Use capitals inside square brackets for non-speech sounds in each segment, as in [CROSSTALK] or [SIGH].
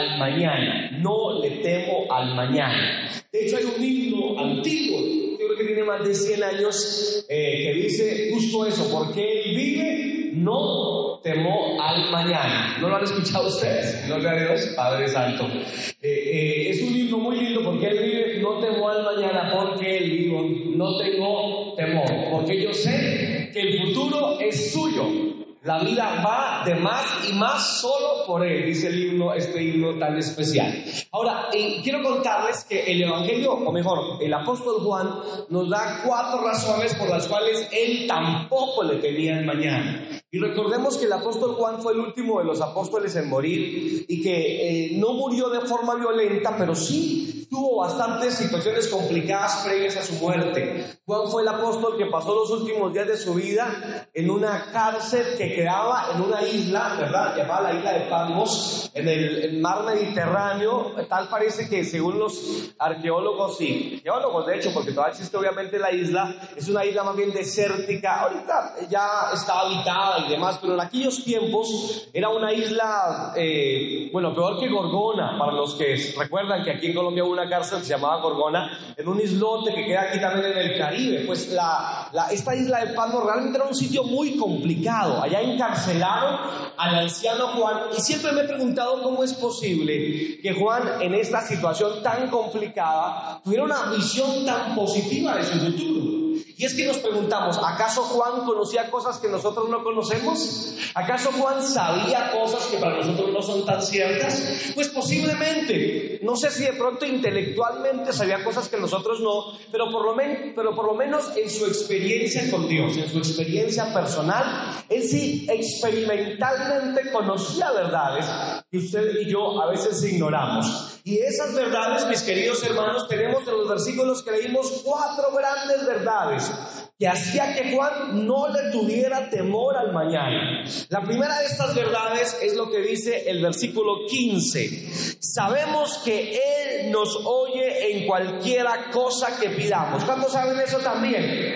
al mañana, no le temo al mañana. De hecho hay un himno antiguo, yo creo que tiene más de 100 años, eh, que dice justo eso, porque Él vive, no temo al mañana. ¿No lo han escuchado ustedes? Gloria a Dios, Padre Santo. Eh, eh, es un himno muy lindo porque Él vive, no temo al mañana, porque Él vivo, no tengo temor, porque yo sé que el futuro es suyo la vida va de más y más solo por Él, dice el himno, este himno tan especial. Ahora, eh, quiero contarles que el Evangelio, o mejor, el apóstol Juan, nos da cuatro razones por las cuales Él tampoco le tenía el mañana. Y recordemos que el apóstol Juan fue el último de los apóstoles en morir y que eh, no murió de forma violenta, pero sí tuvo bastantes situaciones complicadas previas a su muerte. Juan fue el apóstol que pasó los últimos días de su vida en una cárcel que quedaba en una isla, ¿verdad? Llamada la isla de Patmos, en el, mar Mediterráneo. Tal parece que según los arqueólogos y geólogos, de hecho, porque todavía existe obviamente la isla, es una isla más bien desértica. Ahorita ya está habitada y demás, pero en aquellos tiempos era una isla, eh, bueno, peor que Gorgona, para los que recuerdan que aquí en Colombia hubo una cárcel que se llamaba Gorgona, en un islote que queda aquí también en el Caribe. Pues la, esta isla de Patmos realmente era un sitio muy complicado. Allá encarcelaron al anciano Juan y siempre me he preguntado cómo es posible que Juan en esta situación tan complicada tuviera una visión tan positiva de su futuro. Y es que nos preguntamos, ¿acaso Juan conocía cosas que nosotros no conocemos? ¿Acaso Juan sabía cosas que para nosotros no son tan ciertas? Pues posiblemente, no sé si de pronto intelectualmente sabía cosas que nosotros no, pero por lo, pero por lo menos en su experiencia con Dios, en su experiencia personal, él sí experimentalmente conocía verdades que usted y yo a veces ignoramos. Y esas verdades, mis queridos hermanos, tenemos en los versículos que leímos cuatro grandes verdades passions. Que hacía que Juan no le tuviera temor al mañana. La primera de estas verdades es lo que dice el versículo 15. Sabemos que Él nos oye en cualquiera cosa que pidamos. ¿Cuántos saben eso también?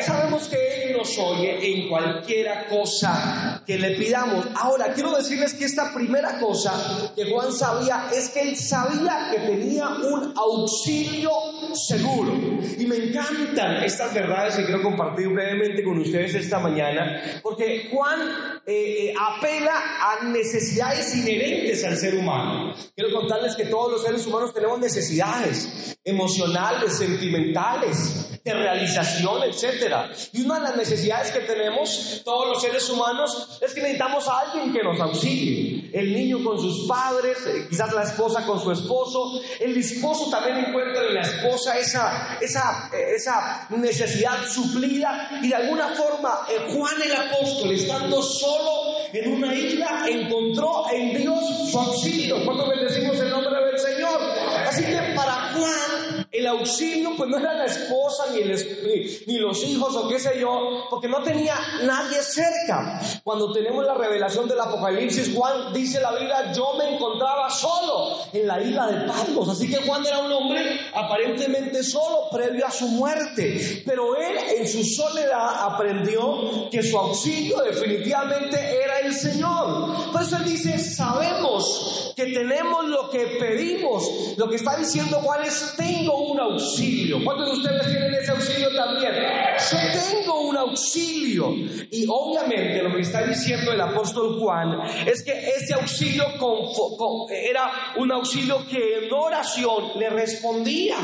Sabemos que Él nos oye en cualquiera cosa que le pidamos. Ahora, quiero decirles que esta primera cosa que Juan sabía es que Él sabía que tenía un auxilio seguro. Y me encantan estas verdades que quiero compartir brevemente con ustedes esta mañana, porque Juan eh, eh, apela a necesidades inherentes al ser humano. Quiero contarles que todos los seres humanos tenemos necesidades emocionales, sentimentales, de realización, etc. Y una de las necesidades que tenemos todos los seres humanos es que necesitamos a alguien que nos auxilie. El niño con sus padres, eh, quizás la esposa con su esposo, el esposo también encuentra en la esposa esa, esa, esa necesidad suplida y de alguna forma eh, Juan el apóstol, estando solo en una isla, encontró en Dios su auxilio. Cuando bendecimos el nombre del Señor. Así que para Juan el auxilio pues no era la esposa ni, el, ni, los hijos o qué sé yo, porque no tenía nadie cerca. Cuando tenemos la revelación del Apocalipsis, Juan dice la Biblia, yo me encontraba solo en la isla de Patmos. Así que Juan era un hombre aparentemente solo previo a su muerte, pero él en su soledad aprendió que su auxilio definitivamente era el Señor. Por él dice, sabemos que tenemos lo que pedimos. Lo que está diciendo Juan es, tengo un auxilio. ¿Cuántos de ustedes tienen ese auxilio también? Yo tengo un auxilio. Y obviamente lo que está diciendo el apóstol Juan es que ese auxilio era un auxilio que en oración le respondía.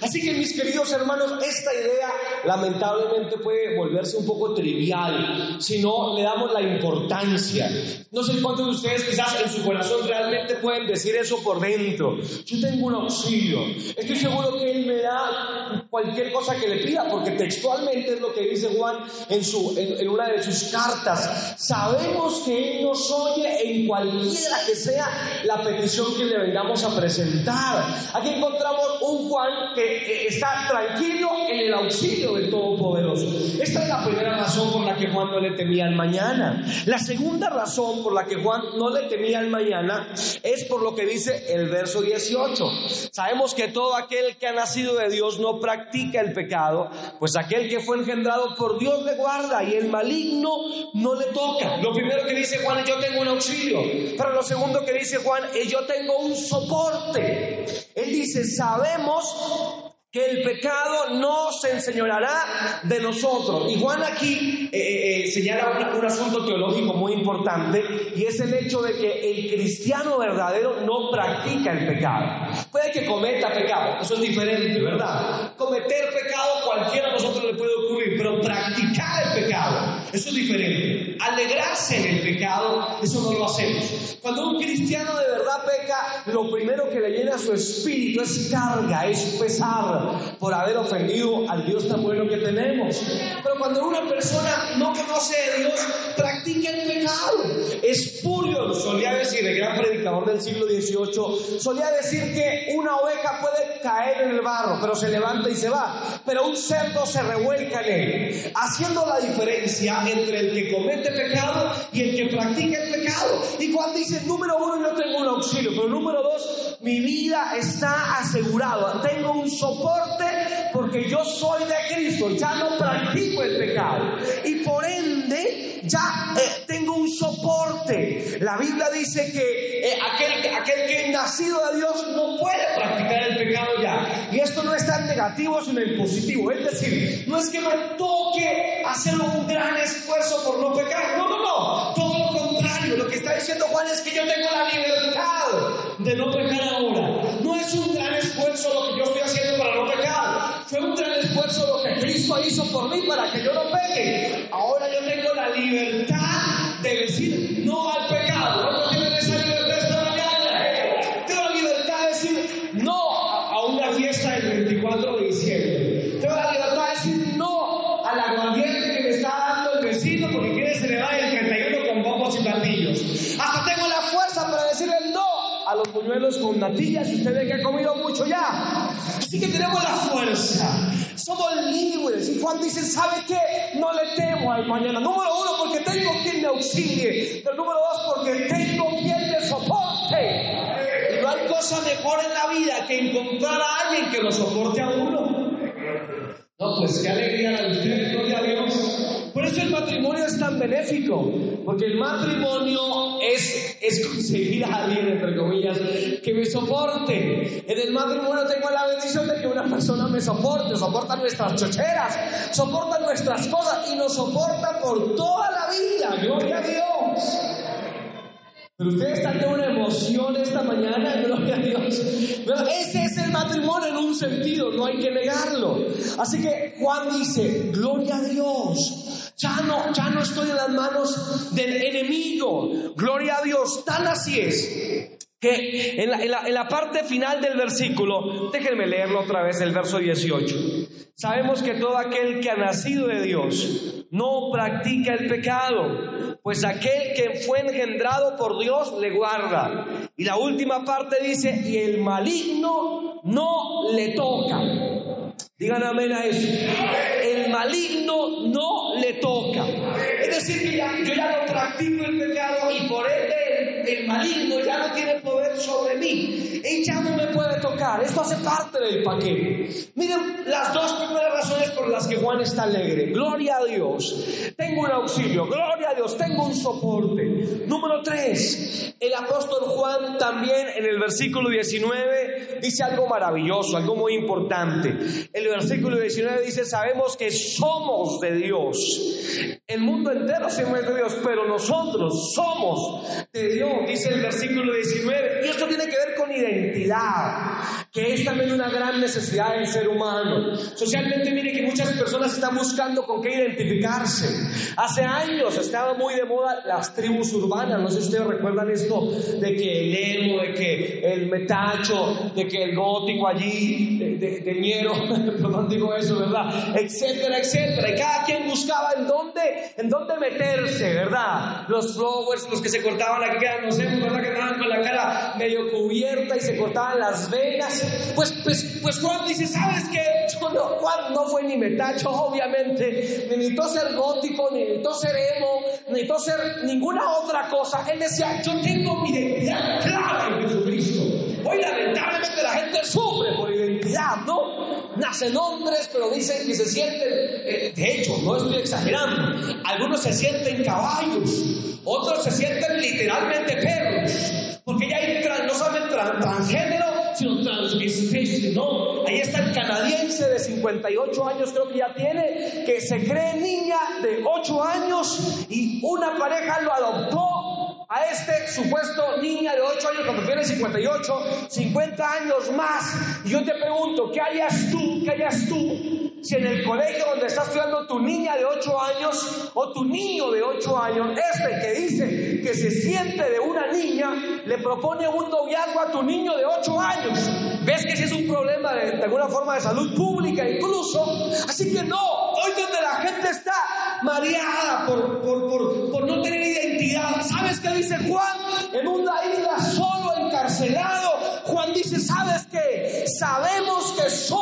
Así que mis queridos hermanos, esta idea lamentablemente puede volverse un poco trivial si no le damos la importancia. No sé cuántos de ustedes quizás en su corazón realmente pueden decir eso por dentro. Yo tengo un auxilio. Estoy seguro que Él me da cualquier cosa que le pida, porque textualmente es lo que dice Juan en, su, en, una de sus cartas. Sabemos que Él nos oye en cualquiera que sea la petición que le vengamos a presentar. Aquí encontramos un Juan que está tranquilo en el auxilio del Todopoderoso. Esta es la primera razón por la que Juan no le temía al mañana. La segunda razón por la que Juan no le temía al mañana es por lo que dice el verso 18. Sabemos que todo aquel que ha nacido de Dios no practica practica el pecado, pues aquel que fue engendrado por Dios le guarda y el maligno no le toca. Lo primero que dice Juan es yo tengo un auxilio, pero lo segundo que dice Juan es yo tengo un soporte. Él dice, sabemos que el pecado no se enseñoreará de nosotros. Y Juan aquí eh, eh, eh, señala un, asunto teológico muy importante y es el hecho de que el cristiano verdadero no practica el pecado. Puede que cometa pecado, eso es diferente, ¿verdad? Cometer pecado cualquiera de nosotros le puede ocurrir, pero practicar el pecado, eso es diferente. Alegrarse en el pecado, eso no lo hacemos. Cuando un cristiano de verdad peca, lo primero que le llena su espíritu es carga, es pesar por haber ofendido al Dios tan bueno que tenemos. Pero cuando una persona no conoce a Dios, practica el pecado. Espurio solía decir, el gran predicador del siglo XVIII, solía decir que una oveja puede caer en el barro, pero se levanta y se va. Pero un cerdo se revuelca en él, haciendo la diferencia entre el que comete pecado y el que practica el pecado. Y cuando dice, número uno, yo tengo un auxilio, pero número dos, mi vida está asegurada, tengo un soporte porque yo soy de Cristo, ya no practico el pecado. Y por ende, ya eh, tengo un soporte. La Biblia dice que eh, aquel, aquel que es nacido de Dios no puede practicar el pecado ya. Y esto no es tan negativo, sino en positivo. Es decir, no es que me toque hacer un gran esfuerzo por no pecar. No, no, no. Todo lo contrario. Lo que está diciendo Juan es que yo tengo la libertad de no pecar ahora. No es un gran esfuerzo lo que yo estoy esfuerzo lo que Cristo hizo por mí para que yo no peque. Ahora yo tengo la libertad de decir no al pecado. ¿No tienen esa libertad esta mañana? Tengo la libertad de decir no a una fiesta del 24 de diciembre. Tengo la libertad de decir no al aguardiente que me está dando el vecino porque quiere celebrar el 31 con bombos y platillos. Hasta tengo la fuerza para decirle no a los buñuelos con natillas y usted ve que ha comido mucho ya. Así que tenemos la fuerza. Somos libres. Y Juan dice, ¿sabe qué? No le temo al mañana. Número uno, porque tengo quien me auxilie. Pero número dos, porque tengo quien me soporte. Y no hay cosa mejor en la vida que encontrar a alguien que lo soporte a uno. No, pues qué alegría de usted, gloria a Dios. Por eso el matrimonio es tan benéfico, porque el matrimonio es, es conseguir a alguien, entre comillas, que me soporte. En el matrimonio tengo la bendición de que una persona me soporte, soporta nuestras chocheras, soporta nuestras cosas y nos soporta por toda la vida, gloria a Dios. Pero ustedes están de una emoción esta mañana, [LAUGHS] gloria a Dios. ese es el matrimonio en un sentido, no hay que negarlo. Así que Juan dice, gloria a Dios. Ya no, ya no estoy en las manos del enemigo. Gloria a Dios. Tan así es que en la, en la, parte final del versículo, déjenme leerlo otra vez, el verso 18. Sabemos que todo aquel que ha nacido de Dios no practica el pecado, pues aquel que fue engendrado por Dios le guarda. Y la última parte dice, y el maligno no le toca. Digan amén a eso. El maligno no le toca. Es decir, que yo ya no practico el pecado y por ende el maligno ya no tiene poder sobre mí. Él ya no me puede tocar. Esto hace parte del paquete. Miren las dos primeras razones por las que Juan está alegre. Gloria a Dios. Tengo un auxilio. Gloria a Dios. Tengo un soporte. Número tres. El apóstol Juan también en el versículo 19 dice algo maravilloso, algo muy importante. El versículo 19 dice, sabemos que somos de Dios. El mundo entero se mueve de Dios, pero nosotros somos de Dios dice el versículo 19. Y esto tiene que ver con identidad, que es también una gran necesidad del ser humano. Socialmente, mire que muchas personas están buscando con qué identificarse. Hace años estaba muy de moda las tribus urbanas, no sé si ustedes recuerdan esto, de que el emo, de que el metacho, de que el gótico allí, de, de, de ñero, [LAUGHS] perdón digo eso, ¿verdad? Etcétera, etcétera. Y cada quien buscaba en dónde, en dónde meterse, ¿verdad? Los flowers, los que se cortaban la cara no sé, ¿verdad? Que estaban con la cara medio cubierta y se cortaban las venas. Pues, pues, pues Juan dice, ¿sabes qué? no, Juan no fue ni metacho, obviamente, ni necesitó ser gótico, ni necesitó ser emo, ni necesitó ser ninguna otra cosa. Él decía, yo tengo mi identidad clara en Jesucristo. Hoy lamentablemente la gente sufre por ¿no? nacen hombres, pero dicen que se sienten, eh, de hecho, no estoy exagerando, algunos se sienten caballos, otros se sienten literalmente perros, porque ya hay no solamente transgénero, sino transespecie, ¿no? Ahí está el canadiense de 58 años, creo que ya tiene, que se cree niña de 8 años y una pareja lo a este supuesto niña de 8 años cuando tiene 58, 50 años más. Y yo te pregunto, ¿qué harías tú? ¿Qué harías tú si en el colegio donde está estudiando tu niña de 8 años o tu niño de 8 años, este que dice que se siente de una niña, le propone un noviazgo a tu niño de 8 años? ¿Ves que ese es un problema de, de alguna forma de salud pública incluso? Así que no, hoy donde la gente está mareada por, por, por, por no tener identidad, ¿sabes qué dice Juan? En una isla solo encarcelado, Juan dice, ¿sabes qué? Sabemos que somos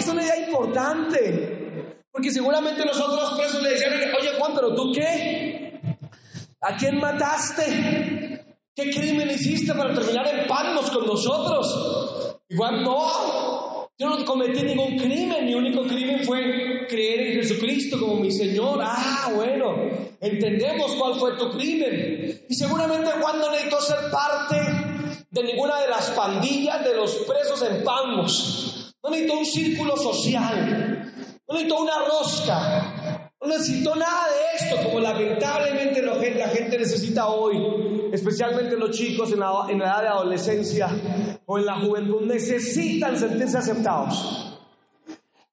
es una idea importante. Porque seguramente nosotros presos le decían, oye Juan, pero tú qué? ¿A quién mataste? ¿Qué crimen hiciste para terminar en palmos con nosotros? Igual no, yo no cometí ningún crimen, mi único crimen fue creer en Jesucristo como mi Señor. Ah, bueno, entendemos cuál fue tu crimen. Y seguramente Juan no necesitó ser parte de ninguna de las pandillas de los presos en palmos. No necesitó un círculo social, no necesitó una rosca, no necesitó nada de esto, como lamentablemente la gente necesita hoy, especialmente los chicos en la, la edad de adolescencia o en la juventud, necesitan sentirse aceptados.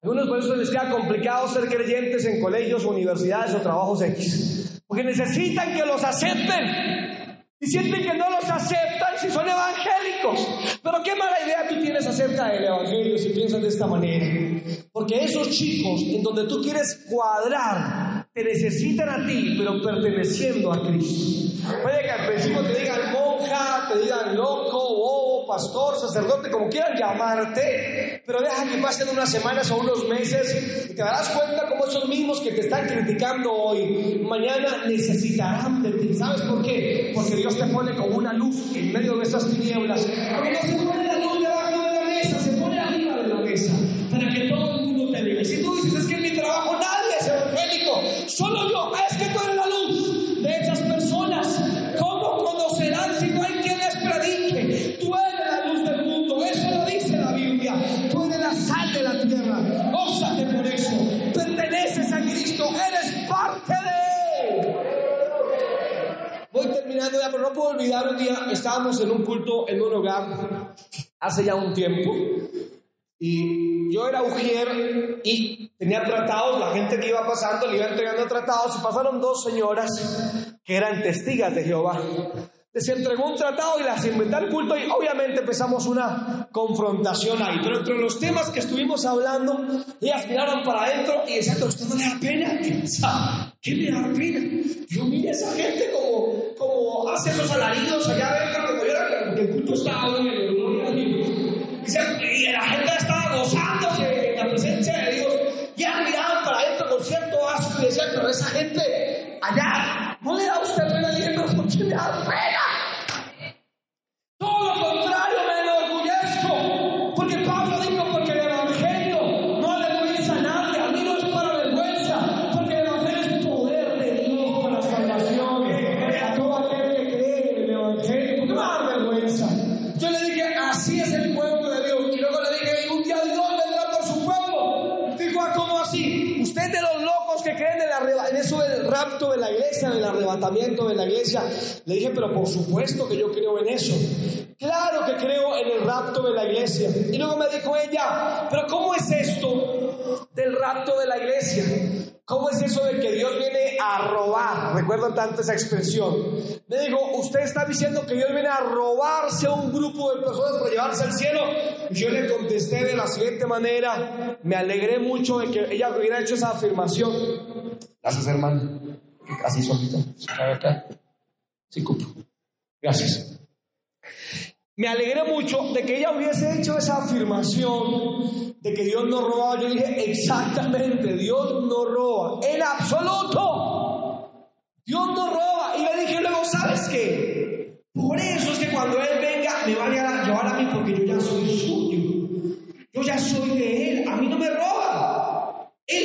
Algunos por eso les queda complicado ser creyentes en colegios, universidades o trabajos X, porque necesitan que los acepten. Y sienten que no los aceptan si son evangélicos. Pero qué mala idea tú tienes acerca del evangelio si piensas de esta manera. Porque esos chicos en donde tú quieres cuadrar, te necesitan a ti, pero perteneciendo a Cristo. Puede que al te digan monja, te digan loco, bobo, pastor, sacerdote, como quieran llamarte, pero deja que pasen unas semanas o unos meses y te darás cuenta como esos mismos que te están criticando hoy, mañana necesitarán de ti. ¿Sabes por qué? Porque Dios te pone como una luz en medio de esas tinieblas. No olvidar un día, estábamos en un culto en un hogar hace ya un tiempo. Y yo era ujier y tenía tratados, la gente que iba pasando le iba entregando tratados y pasaron dos señoras que eran testigas de Jehová. Les entregó un tratado y las invitó al culto y obviamente empezamos una confrontación ahí. Pero entre los temas que estuvimos hablando, ellas miraron para adentro y decían, ¿a usted no le da pena? ¿Qué me da pena? Yo mire esa gente como, como hace esos alaridos allá adentro, como era, porque el culto estaba en el. Y la gente estaba gozándose en la presencia de Dios. Y ellas miraban para adentro con cierto asco y decían, pero esa gente allá, ¿no le da a usted pena? Y dije, ¿por qué me da pena? De la iglesia. Le dije, pero por supuesto que yo creo en eso. Claro que creo en el rapto de la iglesia. Y luego me dijo ella, pero ¿cómo es esto del rapto de la iglesia? ¿Cómo es eso de que Dios viene a robar? Recuerdo tanto esa expresión. Le digo, usted está diciendo que Dios viene a robarse a un grupo de personas para llevarse al cielo. Yo le contesté de la siguiente manera, me alegré mucho de que ella hubiera hecho esa afirmación. Gracias, hermano. Así solito. acá. Sí, Gracias. Me alegré mucho de que ella hubiese hecho esa afirmación de que Dios no roba. Yo dije, exactamente, Dios no roba. En absoluto. Dios no roba. Y le dije luego, ¿sabes qué? Por eso es que cuando Él venga, me va a llevar a mí porque yo ya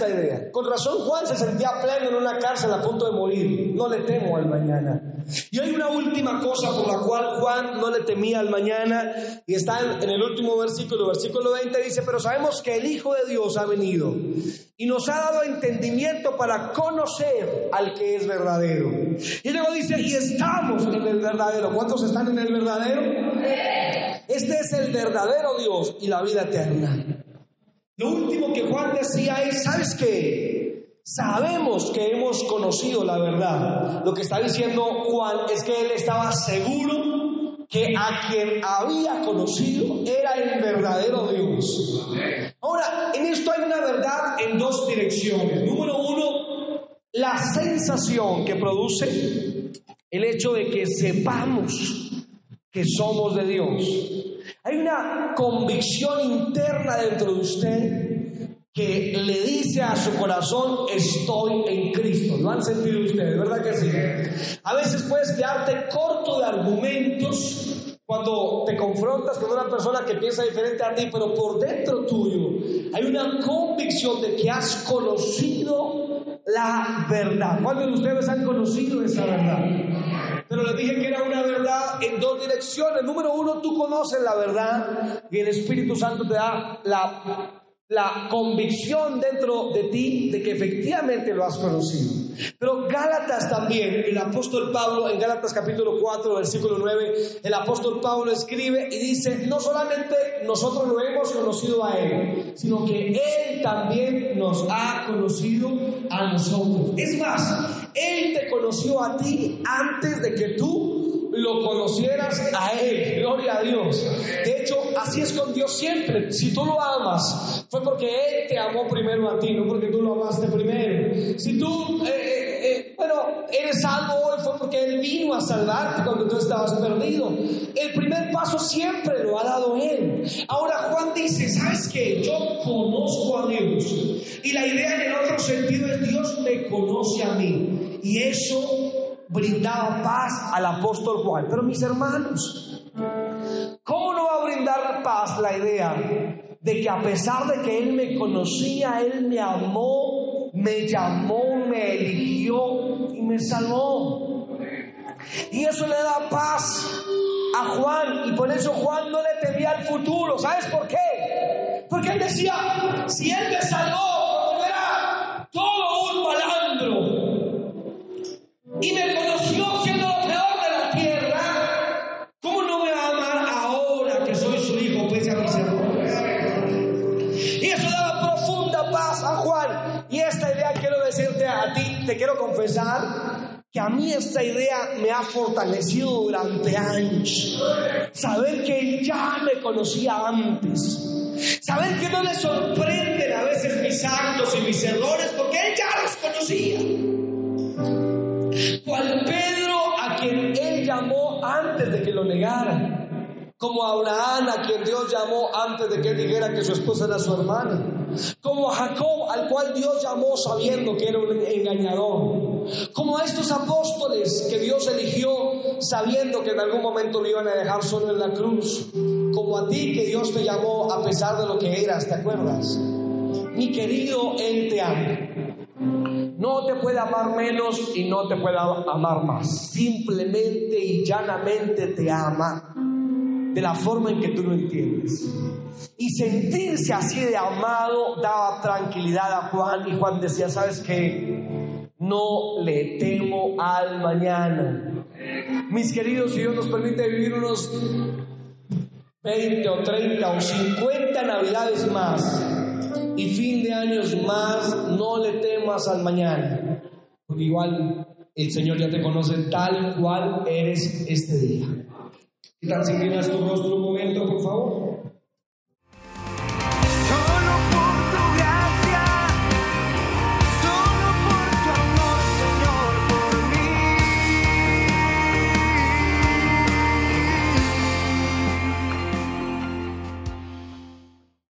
¿cómo llena esta idea? Con razón Juan se sentía pleno en una cárcel a punto de morir. No le temo al mañana. Y hay una última cosa por la cual Juan no le temía al mañana y está en, el último versículo, versículo 20 dice, pero sabemos que el Hijo de Dios ha venido y nos ha dado entendimiento para conocer al que es verdadero. Y luego dice, y estamos en el verdadero. ¿Cuántos están en el verdadero? Este es el verdadero Dios y la vida eterna. Lo último que Juan decía es, ¿sabes qué? Sabemos que hemos conocido la verdad. Lo que está diciendo Juan es que él estaba seguro que a quien había conocido era el verdadero Dios. Ahora, en esto hay una verdad en dos direcciones. Número uno, la sensación que produce el hecho de que sepamos que somos de Dios. Una convicción interna dentro de usted que le dice a su corazón, estoy en Cristo. ¿Lo han sentido ustedes? ¿Verdad que sí? A veces puedes quedarte corto de argumentos cuando te confrontas con una persona que piensa diferente a ti, pero por dentro tuyo hay una convicción de que has conocido la verdad. ¿Cuántos de ustedes han conocido esa verdad? Pero les dije que era una verdad en dos direcciones. Número uno, tú conoces la verdad y el Espíritu Santo te da la la convicción dentro de ti de que efectivamente lo has conocido. Pero Gálatas también, el apóstol Pablo en Gálatas capítulo 4, versículo 9, el apóstol Pablo escribe y dice, no solamente nosotros lo hemos conocido a Él, sino que Él también nos ha conocido a nosotros. Es más, Él te conoció a ti antes de que tú lo conocieras a Él. Gloria a Dios. De hecho, así es con Dios siempre. Si tú lo amas, fue porque Él te amó primero a ti, no porque tú lo amaste primero. Si tú, eh, eh, eh, bueno, eres salvo hoy, fue porque Él vino a salvarte cuando tú estabas perdido. El primer paso siempre lo ha dado Él. Ahora Juan dice, ¿sabes qué? Yo conozco a Dios. Y la idea en el otro sentido a mí. Y eso brindaba paz al apóstol Juan. Pero mis hermanos, ¿cómo no va a brindar paz la idea de que a pesar de que Él me conocía, Él me amó, me llamó, me eligió y me salvó? Y eso le da paz a Juan y por eso Juan no le temía al futuro. ¿Sabes por qué? Porque él decía, si Él me salvó, que a mí esta idea me ha fortalecido durante años. Saber que él ya me conocía antes. Saber que no le sorprenden a veces mis actos y mis errores porque él ya los conocía. Cual Pedro a quien él llamó antes de que lo negara. Como a Abraham a quien Dios llamó antes de que dijera que su esposa era su hermana. Como a Jacob al cual Dios llamó sabiendo que era un engañador. Como a estos apóstoles que Dios eligió sabiendo que en algún momento lo iban a dejar solo en la cruz. Como a ti que Dios te llamó a pesar de lo que eras, ¿te acuerdas? Mi querido, Él te ama. No te puede amar menos y no te puede amar más. Simplemente y llanamente te ama de la forma en que tú lo entiendes. Y sentirse así de amado daba tranquilidad a Juan y Juan decía, ¿sabes qué? No le temo al mañana. Mis queridos, si Dios nos permite vivir unos 20 o 30 o 50 navidades más y fin de años más, no le temas al mañana. Porque igual el Señor ya te conoce tal cual eres este día. ¿Qué tal si miras tu rostro un momento, por favor?